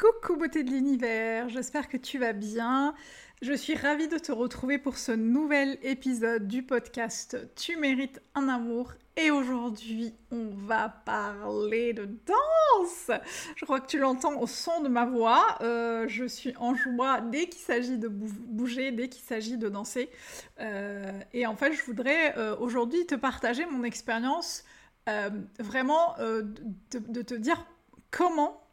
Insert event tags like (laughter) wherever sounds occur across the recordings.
Coucou beauté de l'univers, j'espère que tu vas bien. Je suis ravie de te retrouver pour ce nouvel épisode du podcast Tu mérites un amour. Et aujourd'hui, on va parler de danse. Je crois que tu l'entends au son de ma voix. Euh, je suis en joie dès qu'il s'agit de bouger, dès qu'il s'agit de danser. Euh, et en fait, je voudrais euh, aujourd'hui te partager mon expérience, vraiment de te dire comment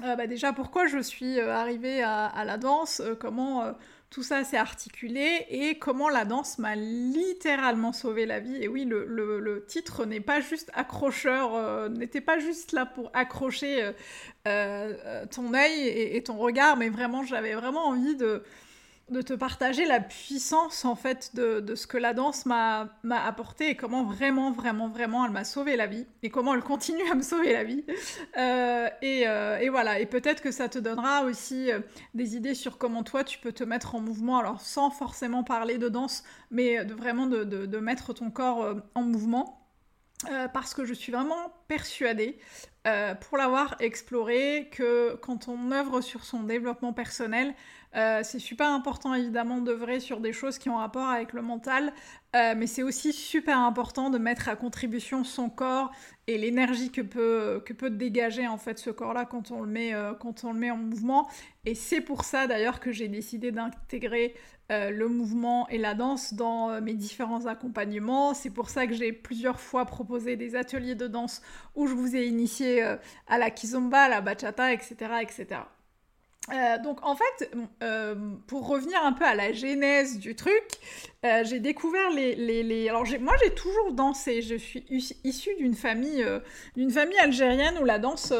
bah, déjà pourquoi je suis euh, arrivée à, la danse, euh, comment tout ça s'est articulé et comment la danse m'a littéralement sauvé la vie. Et oui, le, titre n'est pas juste accrocheur, n'était pas juste là pour accrocher ton œil et, ton regard, mais vraiment j'avais vraiment envie de de te partager la puissance en fait de, ce que la danse m'a apporté et comment vraiment vraiment vraiment elle m'a sauvé la vie et comment elle continue à me sauver la vie. Euh, euh, et, voilà. Et peut-être que ça te donnera aussi euh, des idées sur comment toi tu peux te mettre en mouvement. Alors sans forcément parler de danse mais de vraiment de, mettre ton corps en mouvement. Parce que je suis vraiment persuadée, pour l'avoir exploré, que quand on œuvre sur son développement personnel, euh, c'est super important évidemment d'œuvrer sur des choses qui ont rapport avec le mental, euh, mais c'est aussi super important de mettre à contribution son corps et l'énergie que peut, que peut dégager en fait ce corps-là quand, on le met, euh, quand on le met en mouvement. Et c'est pour ça d'ailleurs que j'ai décidé d'intégrer le mouvement et la danse dans mes différents accompagnements. C'est pour ça que j'ai plusieurs fois proposé des ateliers de danse où je vous ai initié à la kizomba, à la bachata, etc. etc. Euh, donc en fait, euh, pour revenir un peu à la genèse du truc, euh, j'ai découvert les, les, Alors moi j'ai toujours dansé, je suis issue d'une famille, d'une famille algérienne où la danse,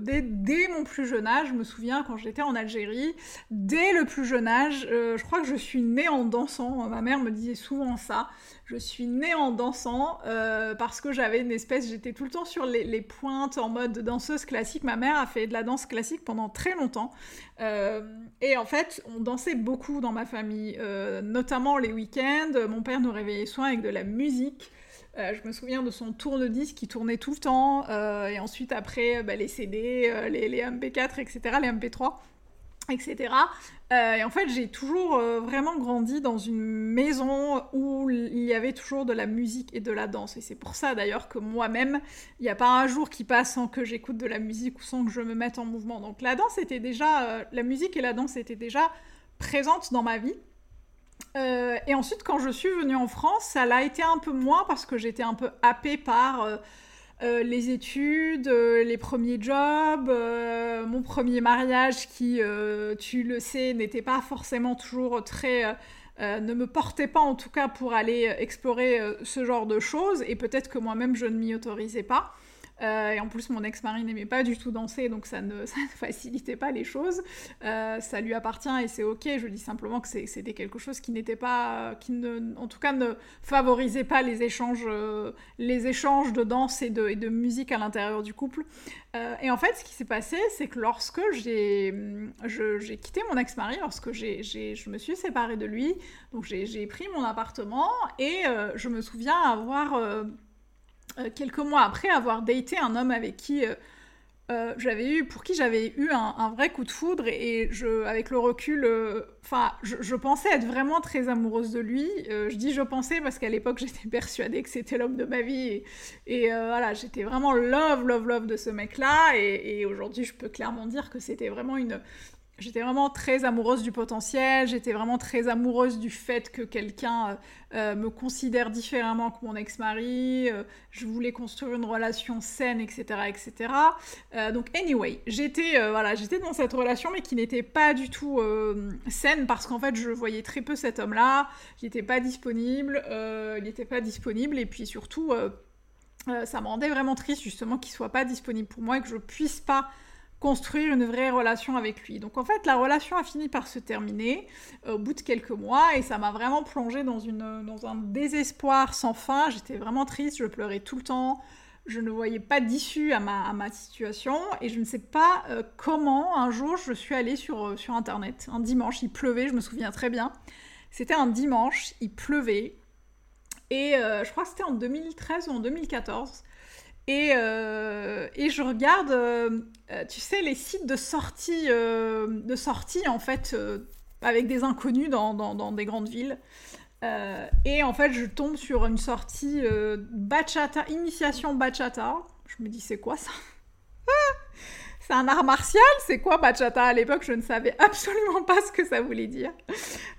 dès, dès, mon plus jeune âge, je me souviens quand j'étais en Algérie, dès le plus jeune âge, je crois que je suis née en dansant, ma mère me disait souvent ça, je suis née en dansant euh, parce que j'avais une espèce, j'étais tout le temps sur les, pointes en mode danseuse classique. Ma mère a fait de la danse classique pendant très longtemps. Euh, et en fait, on dansait beaucoup dans ma famille, euh, notamment les week-ends. Mon père nous réveillait souvent avec de la musique. je me souviens de son tourne-disque qui tournait tout le temps. et ensuite, après, bah, les CD, les, les MP4, etc., les MP3 etc. Euh, et en fait, j'ai toujours euh, vraiment grandi dans une maison où il y avait toujours de la musique et de la danse. Et c'est pour ça d'ailleurs que moi-même, il n'y a pas un jour qui passe sans que j'écoute de la musique ou sans que je me mette en mouvement. Donc la danse était déjà, euh, la musique et la danse étaient déjà présentes dans ma vie. et ensuite, quand je suis venue en France, ça l'a été un peu moins parce que j'étais un peu happée par euh, les études, euh, les premiers jobs, euh, mon premier mariage qui, tu le sais, n'était pas forcément toujours très... ne me portait pas en tout cas pour aller explorer ce genre de choses et peut-être que moi-même je ne m'y autorisais pas. Euh, et en plus, mon ex-mari n'aimait pas du tout danser, donc (laughs) ça ne, facilitait pas les choses. Euh, ça lui appartient et c'est ok. Je dis simplement que c'était quelque chose qui n'était pas, qui ne, en tout cas, ne favorisait pas les échanges, euh, les échanges de danse et de, musique à l'intérieur du couple. et en fait, ce qui s'est passé, c'est que lorsque j'ai quitté mon ex-mari, lorsque je me suis séparée de lui, donc j'ai pris mon appartement et je me souviens avoir euh, quelques mois après avoir daté un homme avec qui euh, euh, j'avais eu, pour qui j'avais eu un, vrai coup de foudre et, je, avec le recul, je, pensais être vraiment très amoureuse de lui. je dis je pensais parce qu'à l'époque (laughs) j'étais persuadée que c'était l'homme de ma vie et, voilà, j'étais vraiment love, love, love de ce mec-là et aujourd'hui je peux clairement dire que c'était vraiment une j'étais vraiment très amoureuse du potentiel, j'étais vraiment très amoureuse du fait que quelqu'un euh, euh, me considère différemment que mon ex-mari, euh, je voulais construire une relation saine, etc. etc. donc anyway, j'étais voilà, dans cette relation mais qui n'était pas du tout saine parce qu'en fait je voyais très peu cet homme-là, il n'était pas disponible, il n'était pas disponible et puis surtout ça me rendait vraiment triste justement qu'il soit pas disponible pour moi et que je puisse pas construire une vraie relation avec lui. Donc en fait, la relation a fini par se terminer euh, au bout de quelques mois et ça m'a vraiment plongé dans, une, dans un désespoir sans fin. J'étais vraiment triste, je pleurais tout le temps, je ne voyais pas d'issue à ma, à ma, situation et je ne sais pas euh, comment un jour je suis allée sur, euh, sur Internet. Un dimanche, il pleuvait, je me souviens très bien. C'était un dimanche, il pleuvait et je crois que c'était en 2013 ou en 2014. Euh, et, je regarde, euh, euh, tu sais, les sites de sortie, de sortie en fait, avec des inconnus dans, dans, des grandes villes. et en fait, je tombe sur une sortie bachata, initiation bachata. Je me dis, c'est quoi ça? (laughs) C'est un art martial? C'est quoi bachata? À l'époque, je ne savais absolument pas ce que ça voulait dire.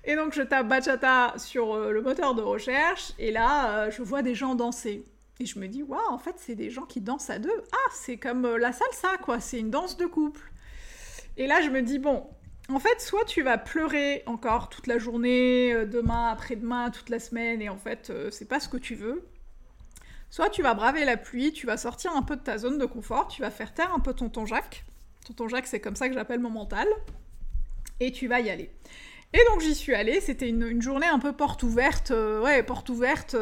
Et donc, je tape bachata sur le moteur de recherche, et là, je vois des gens danser. Et je me dis, waouh, en fait, c'est des gens qui dansent à deux. Ah, c'est comme euh, la salsa, quoi. C'est une danse de couple. Et là, je me dis, bon, en fait, soit tu vas pleurer encore toute la journée, euh, demain, après-demain, toute la semaine, et en fait, euh, c'est pas ce que tu veux. Soit tu vas braver la pluie, tu vas sortir un peu de ta zone de confort, tu vas faire taire un peu tonton Jacques. Tonton Jacques, c'est comme ça que j'appelle mon mental. Et tu vas y aller. Et donc j'y suis allée, c'était une, journée un peu porte ouverte, ouais, porte ouverte.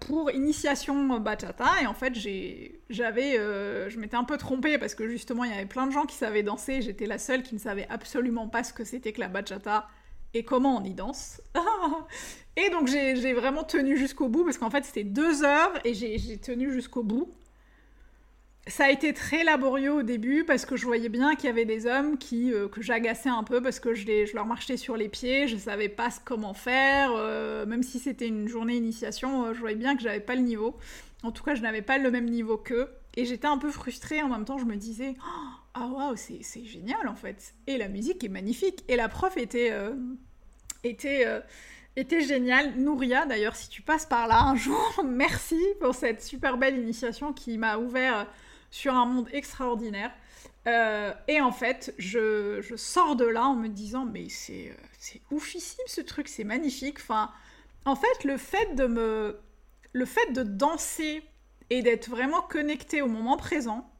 Pour initiation bachata et en fait j'avais euh, je m'étais un peu trompée parce que justement il y avait plein de gens qui savaient danser j'étais la seule qui ne savait absolument pas ce que c'était que la bachata et comment on y danse. (laughs) Et donc j'ai vraiment tenu jusqu'au bout parce qu'en fait c'était deux heures et j'ai tenu jusqu'au bout ça a été très laborieux au début parce que je voyais bien qu'il y avait des hommes qui, euh, que j'agaçais un peu parce que je, je, leur marchais sur les pieds, je savais pas comment faire, euh, même si c'était une journée initiation, euh, je voyais bien que j'avais pas le niveau. En tout cas, je n'avais pas le même niveau qu'eux. Et j'étais un peu frustrée en même temps, je me disais, oh, ah waouh, c'est génial en fait. Et la musique est magnifique. Et la prof était, était, était géniale. Nouria, d'ailleurs, si tu passes par là un jour, (laughs) merci pour cette super belle initiation qui m'a ouvert sur un monde extraordinaire. Euh, et en fait, je, sors de là en me disant, mais c'est, c'est oufissime ce truc, c'est magnifique. Enfin, en fait, le fait de me, le fait de danser et d'être vraiment connecté au moment présent,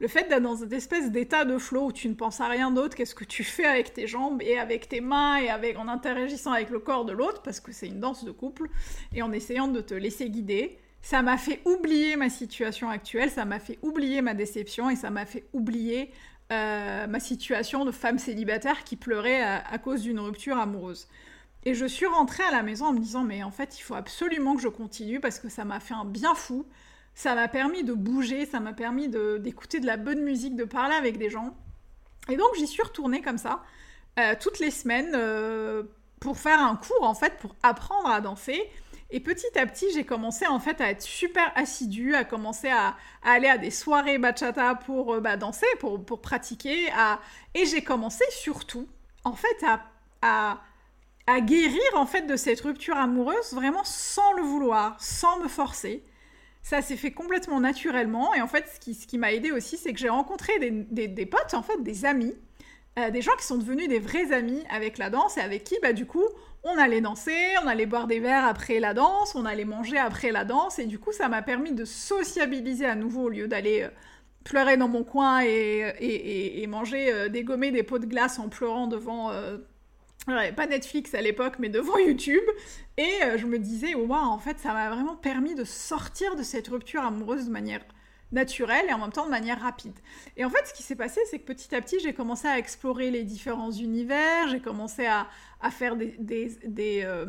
le fait d'être dans cette espèce d'état de flow où tu ne penses à rien d'autre qu'est-ce que tu fais avec tes jambes et avec tes mains et avec en interagissant avec le corps de l'autre parce que c'est une danse de couple et en essayant de te laisser guider, ça m'a fait oublier ma situation actuelle, ça m'a fait oublier ma déception et ça m'a fait oublier euh, ma situation de femme célibataire qui pleurait à, cause d'une rupture amoureuse. Et je suis rentrée à la maison en me disant mais en fait il faut absolument que je continue parce que ça m'a fait un bien fou, ça m'a permis de bouger, ça m'a permis d'écouter de, la bonne musique, de parler avec des gens. Et donc j'y suis retournée comme ça, euh, toutes les semaines, euh, pour faire un cours en fait, pour apprendre à danser. Et petit à petit, j'ai commencé en fait à être super assidue, à commencer à, aller à des soirées bachata pour euh, bah, danser, pour, pratiquer. Et j'ai commencé surtout, en fait, à, à, à, guérir en fait de cette rupture amoureuse vraiment sans le vouloir, sans me forcer. Ça s'est fait complètement naturellement. Et en fait, ce qui, m'a aidé aussi, c'est que j'ai rencontré des, potes, en fait, des amis, euh, des gens qui sont devenus des vrais amis avec la danse et avec qui, bah, du coup, on allait danser, on allait boire des verres après la danse, on allait manger après la danse, et du coup, ça m'a permis de sociabiliser à nouveau au lieu d'aller euh, pleurer dans mon coin et, manger, euh, dégommer des pots de glace en pleurant devant. pas Netflix à l'époque, mais devant (laughs) YouTube. Et je me disais, wow, en fait, ça m'a vraiment permis de sortir de cette rupture amoureuse de manière naturelle et en même temps de manière rapide. Et en fait, ce qui s'est passé, c'est que petit à petit, j'ai commencé à explorer les différents univers, j'ai commencé à, faire euh,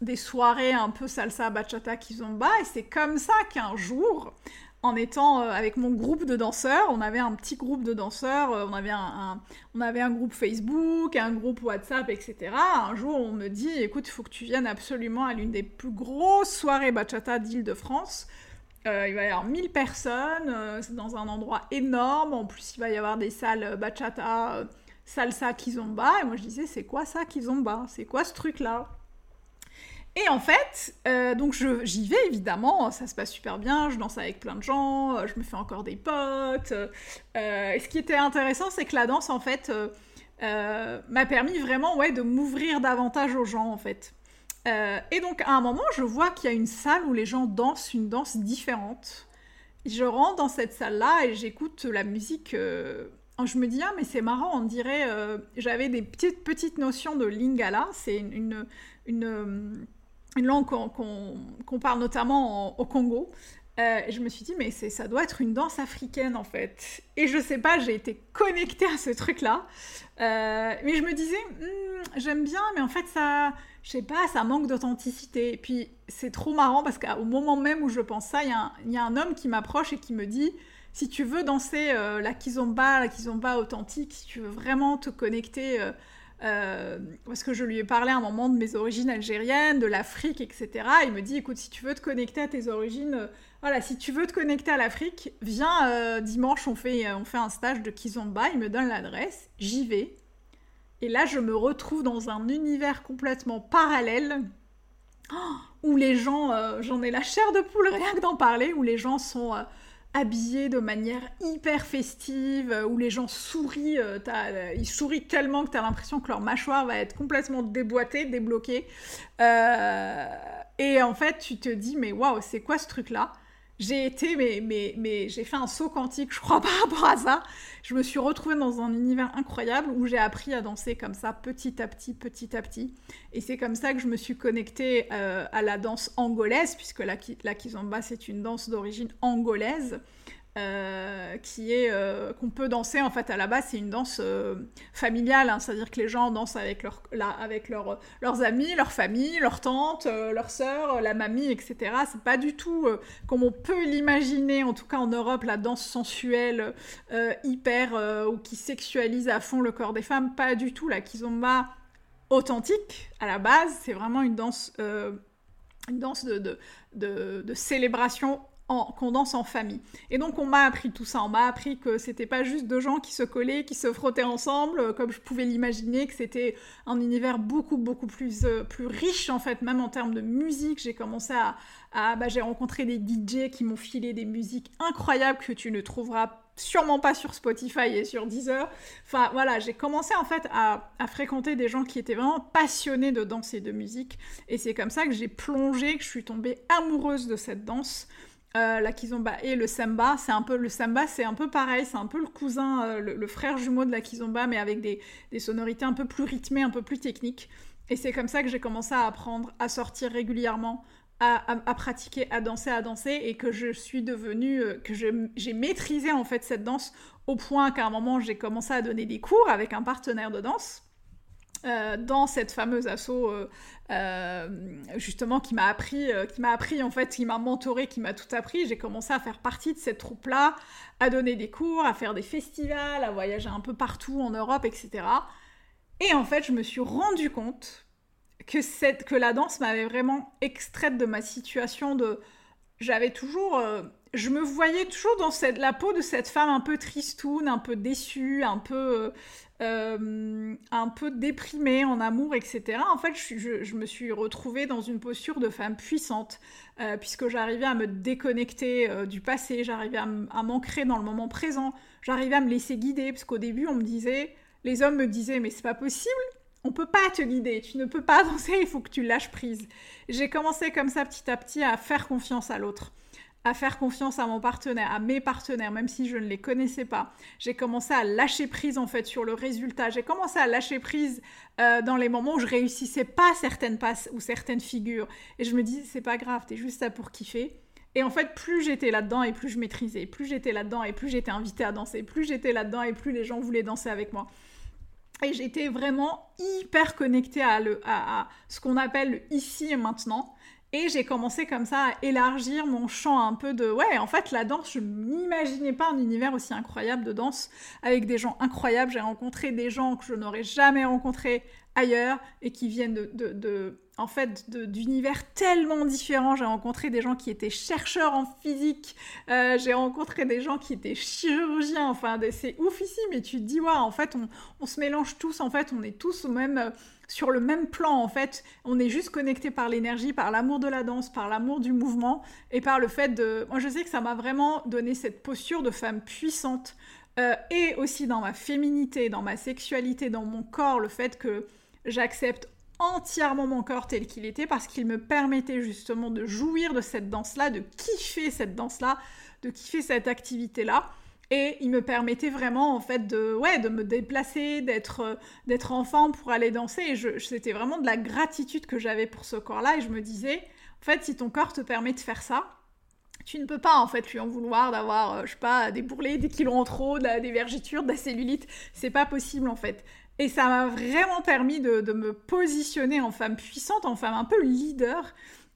des, soirées un peu salsa, bachata, kizomba, et c'est comme ça qu'un jour, en étant euh, avec mon groupe de danseurs, on avait un petit groupe de danseurs, euh, on, avait un, on avait un groupe Facebook, un groupe WhatsApp, etc. Un jour, on me dit, écoute, il faut que tu viennes absolument à l'une des plus grosses soirées bachata d'Île-de-France. Euh, il va y avoir 1000 personnes, euh, c'est dans un endroit énorme, en plus il va y avoir des salles bachata, salsa kizomba. Et moi, je disais, c'est quoi ça, kizomba? C'est quoi ce truc-là? Et en fait, euh, donc j'y vais évidemment, ça se passe super bien, je danse avec plein de gens, euh, je me fais encore des potes. Euh, et ce qui était intéressant, c'est que la danse, en fait, m'a permis vraiment ouais, de m'ouvrir davantage aux gens, en fait. Et donc, à un moment, je vois qu'il y a une salle où les gens dansent une danse différente. Je rentre dans cette salle-là et j'écoute la musique. je me dis, ah, mais c'est marrant, on dirait. J'avais des petites, petites notions de lingala, c'est une, une une langue qu'on parle notamment au Congo. Euh, je me suis dit, mais ça doit être une danse africaine en fait. Et je sais pas, j'ai été connectée à ce truc-là. Euh, mais je me disais, hmm, j'aime bien, mais en fait, ça, je sais pas, ça manque d'authenticité. Et puis, c'est trop marrant parce qu'au moment même où je pense ça, il y, a un homme qui m'approche et qui me dit, si tu veux danser euh, la kizomba, la kizomba authentique, si tu veux vraiment te connecter euh, parce que je lui ai parlé à un moment de mes origines algériennes, de l'Afrique, etc. Il me dit, écoute, si tu veux te connecter à tes origines, euh, voilà, si tu veux te connecter à l'Afrique, viens euh, dimanche, on fait, on fait un stage de Kizomba, il me donne l'adresse, j'y vais. Et là, je me retrouve dans un univers complètement parallèle, (gasps) où les gens, j'en ai la chair de poule rien que d'en parler, où les gens sont habillés de manière hyper festive, euh, où les gens sourient, euh, euh, ils sourient tellement que tu as l'impression que leur mâchoire va être complètement déboîtée, débloquée. et en fait, tu te dis, mais waouh, c'est quoi ce truc-là? J'ai été, mais, mais, mais j'ai fait un saut quantique, je crois, (laughs) par rapport à ça. Je me suis retrouvée dans un univers incroyable où j'ai appris à danser comme ça, petit à petit, petit à petit. Et c'est comme ça que je me suis connectée euh, à la danse angolaise, puisque la, la kizomba, c'est une danse d'origine angolaise. Euh, qui est euh, qu'on peut danser en fait à la base c'est une danse euh, familiale hein. c'est à dire que les gens dansent avec leur avec leur, leurs amis leur famille leur tante leur sœur la mamie etc c'est pas du tout comme on peut l'imaginer en tout cas en Europe la danse sensuelle hyper ou qui sexualise à fond le corps des femmes. Pas du tout. La kizomba authentique à la base c'est vraiment une danse une danse de, de, de, de célébration qu'on danse en famille. Et donc on m'a appris tout ça, on m'a appris que c'était pas juste deux gens qui se collaient, qui se frottaient ensemble, euh, comme je pouvais l'imaginer, que c'était un univers beaucoup beaucoup plus euh, plus riche en fait, même en termes de musique. J'ai commencé à, bah, j'ai rencontré des DJ qui m'ont filé des musiques incroyables que tu ne trouveras sûrement pas sur Spotify et sur Deezer. Enfin voilà, j'ai commencé en fait à, à, fréquenter des gens qui étaient vraiment passionnés de danse et de musique. Et c'est comme ça que j'ai plongé, que je suis tombée amoureuse de cette danse. Euh, la kizomba et le samba, c'est un peu le samba, c'est un peu pareil, c'est un peu le cousin, euh, le, frère jumeau de la kizomba, mais avec des, sonorités un peu plus rythmées, un peu plus techniques. Et c'est comme ça que j'ai commencé à apprendre à sortir régulièrement, à, pratiquer, à danser, à danser, et que je suis devenue, euh, que j'ai maîtrisé en fait cette danse au point qu'à un moment j'ai commencé à donner des cours avec un partenaire de danse. Euh, dans cette fameuse asso euh, euh, justement qui m'a appris qui m'a appris en fait qui m'a mentoré qui m'a tout appris. J'ai commencé à faire partie de cette troupe là à donner des cours à faire des festivals à voyager un peu partout en Europe etc et en fait je me suis rendu compte que cette que la danse m'avait vraiment extraite de ma situation de j'avais toujours je me voyais toujours dans la peau de cette femme un peu tristoune, un peu déçue, un peu euh, un peu déprimée en amour, etc. En fait, je, me suis retrouvée dans une posture de femme puissante, euh, puisque j'arrivais à me déconnecter euh, du passé, j'arrivais à m'ancrer dans le moment présent, j'arrivais à me laisser guider, parce qu'au début, on me disait, les hommes me disaient, mais c'est pas possible, on peut pas te guider, tu ne peux pas (laughs) danser, il faut que tu lâches prise. J'ai commencé comme ça petit à petit à faire confiance à l'autre à faire confiance à mon partenaire, à mes partenaires, même si je ne les connaissais pas. J'ai commencé à lâcher prise en fait sur le résultat. J'ai commencé à lâcher prise euh, dans les moments où je réussissais pas certaines passes ou certaines figures. Et je me dis, c'est pas grave, t'es juste là pour kiffer. Et en fait, plus j'étais là-dedans et plus je maîtrisais, plus j'étais là-dedans et plus j'étais invitée à danser, plus j'étais là-dedans et plus les gens voulaient danser avec moi. Et j'étais vraiment hyper connectée à, le, à ce qu'on appelle ici et maintenant. Et j'ai commencé comme ça à élargir mon champ un peu de... Ouais, en fait, la danse, je n'imaginais pas un univers aussi incroyable de danse, avec des gens incroyables. J'ai rencontré des gens que je n'aurais jamais rencontrés ailleurs et qui viennent de, en fait, d'univers tellement différents. J'ai rencontré des gens qui étaient chercheurs en physique, euh, j'ai rencontré des gens qui étaient chirurgiens, enfin, c'est ouf ici, mais tu te dis, ouais, en fait, on, se mélange tous, en fait, on est tous même, sur le même plan, en fait. On est juste connectés par l'énergie, par l'amour de la danse, par l'amour du mouvement et par le fait de... Moi, je sais que ça m'a vraiment donné cette posture de femme puissante. Euh, et aussi dans ma féminité, dans ma sexualité, dans mon corps, le fait que j'accepte entièrement mon corps tel qu'il était parce qu'il me permettait justement de jouir de cette danse-là, de kiffer cette danse-là, de kiffer cette activité-là. Et il me permettait vraiment en fait de, ouais, de me déplacer, d'être, euh, d'être enfant pour aller danser. Et c'était vraiment de la gratitude que j'avais pour ce corps-là. Et je me disais, en fait, si ton corps te permet de faire ça, tu ne peux pas en fait lui en vouloir d'avoir, euh, je sais pas, des bourrelets, des kilos en trop, des vergitures, de la cellulite. C'est pas possible en fait. Et ça m'a vraiment permis de, me positionner en femme puissante, en femme un peu leader.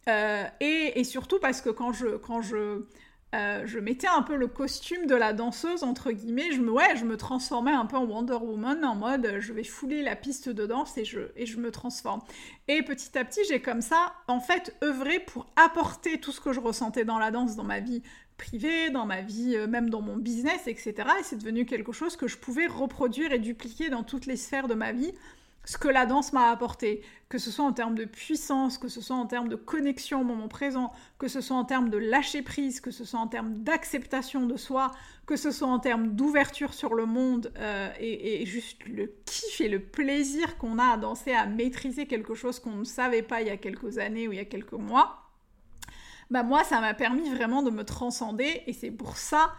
Euh, et, et, surtout parce que quand je, quand je euh, je mettais un peu le costume de la danseuse, entre guillemets, je me, ouais, je me transformais un peu en Wonder Woman, en mode je vais fouler la piste de danse et je, et je me transforme. Et petit à petit, j'ai comme ça, en fait, œuvré pour apporter tout ce que je ressentais dans la danse, dans ma vie privée, dans ma vie, euh, même dans mon business, etc. Et c'est devenu quelque chose que je pouvais reproduire et dupliquer dans toutes les sphères de ma vie ce que la danse m'a apporté, que ce soit en termes de puissance, que ce soit en termes de connexion au moment présent, que ce soit en termes de lâcher prise, que ce soit en termes d'acceptation de soi, que ce soit en termes d'ouverture sur le monde euh, et, juste le kiff et le plaisir qu'on a à danser, à maîtriser quelque chose qu'on ne savait pas il y a quelques années ou il y a quelques mois. Bah moi, ça m'a permis vraiment de me transcender et c'est pour ça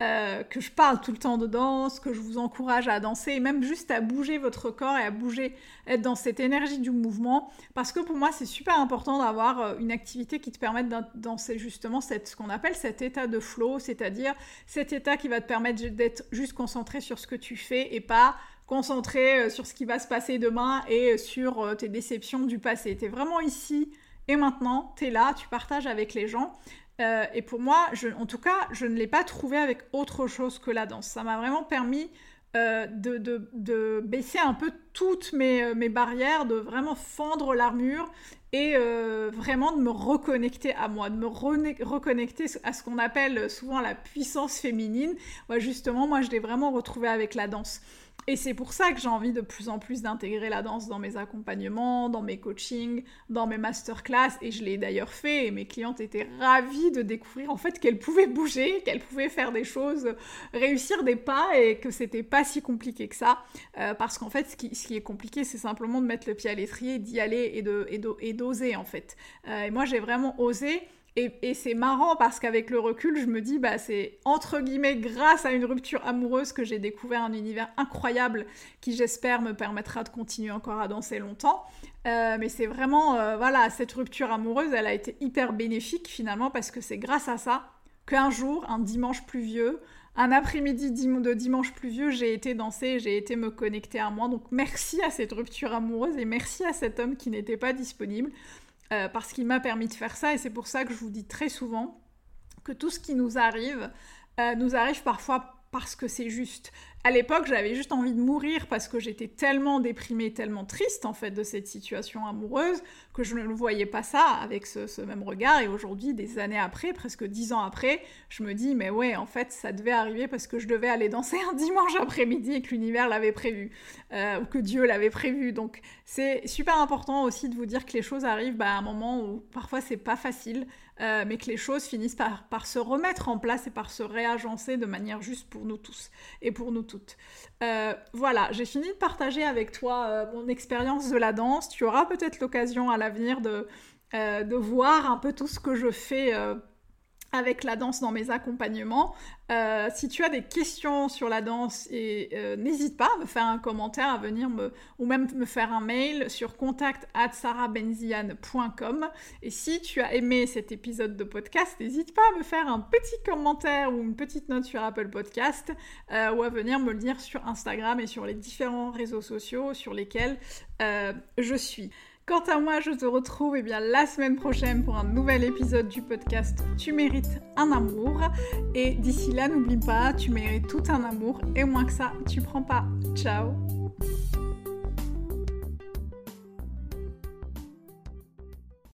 euh, que je parle tout le temps de danse, que je vous encourage à danser, et même juste à bouger votre corps et à bouger, être dans cette énergie du mouvement, parce que pour moi c'est super important d'avoir euh, une activité qui te permette de danser justement cette, ce qu'on appelle cet état de flow, c'est-à-dire cet état qui va te permettre d'être juste concentré sur ce que tu fais et pas concentré euh, sur ce qui va se passer demain et sur tes déceptions du passé. Tu es vraiment ici et maintenant, tu es là, tu partages avec les gens. Euh, et pour moi, en tout cas, je ne l'ai pas trouvé avec autre chose que la danse. Ça m'a vraiment permis euh, de, baisser un peu toutes mes, euh, mes barrières, de vraiment fendre l'armure et vraiment de me reconnecter à moi, de me reconnecter à ce qu'on appelle souvent la puissance féminine. Justement, moi, je l'ai vraiment retrouvé avec la danse. Et c'est pour ça que j'ai envie de plus en plus d'intégrer la danse dans mes accompagnements, dans mes coachings, dans mes masterclass. Et je l'ai d'ailleurs fait et mes clientes étaient ravies de découvrir en fait qu'elles pouvaient bouger, qu'elles pouvaient faire des choses, réussir des pas et que c'était pas si compliqué que ça. Euh, parce qu'en fait, ce qui, est compliqué, c'est simplement de mettre le pied à l'étrier, d'y aller et d'oser et en fait. Euh, et moi, j'ai vraiment osé. Et, c'est marrant parce qu'avec le recul, je me dis, bah, c'est entre guillemets grâce à une rupture amoureuse que j'ai découvert un univers incroyable qui, j'espère, me permettra de continuer encore à danser longtemps. Euh, mais c'est vraiment, euh, voilà, cette rupture amoureuse, elle a été hyper bénéfique finalement parce que c'est grâce à ça qu'un jour, un dimanche pluvieux, un après-midi de dimanche pluvieux, j'ai été danser, j'ai été me connecter à moi. Donc merci à cette rupture amoureuse et merci à cet homme qui n'était pas disponible. Euh, parce qu'il m'a permis de faire ça et c'est pour ça que je vous dis très souvent que tout ce qui nous arrive euh, nous arrive parfois parce que c'est juste. À l'époque, j'avais juste envie de mourir parce que j'étais tellement déprimée, tellement triste en fait de cette situation amoureuse que je ne voyais pas ça avec ce, même regard. Et aujourd'hui, des années après, presque dix ans après, je me dis mais ouais, en fait, ça devait arriver parce que je devais aller danser un dimanche après-midi et que l'univers l'avait prévu euh, ou que Dieu l'avait prévu. Donc c'est super important aussi de vous dire que les choses arrivent bah, à un moment où parfois c'est pas facile. Euh, mais que les choses finissent par, se remettre en place et par se réagencer de manière juste pour nous tous et pour nous toutes. Euh, voilà, j'ai fini de partager avec toi euh, mon expérience de la danse. Tu auras peut-être l'occasion à l'avenir de voir un peu tout ce que je fais avec la danse dans mes accompagnements. Euh, si tu as des questions sur la danse, euh, n'hésite pas à me faire un commentaire, à venir me ou même me faire un mail sur contact Et si tu as aimé cet épisode de podcast, n'hésite pas à me faire un petit commentaire ou une petite note sur Apple Podcast euh, ou à venir me le dire sur Instagram et sur les différents réseaux sociaux sur lesquels je suis. Quant à moi, je te retrouve eh bien, la semaine prochaine pour un nouvel épisode du podcast Tu mérites un amour. Et d'ici là, n'oublie pas, tu mérites tout un amour et moins que ça, tu prends pas. Ciao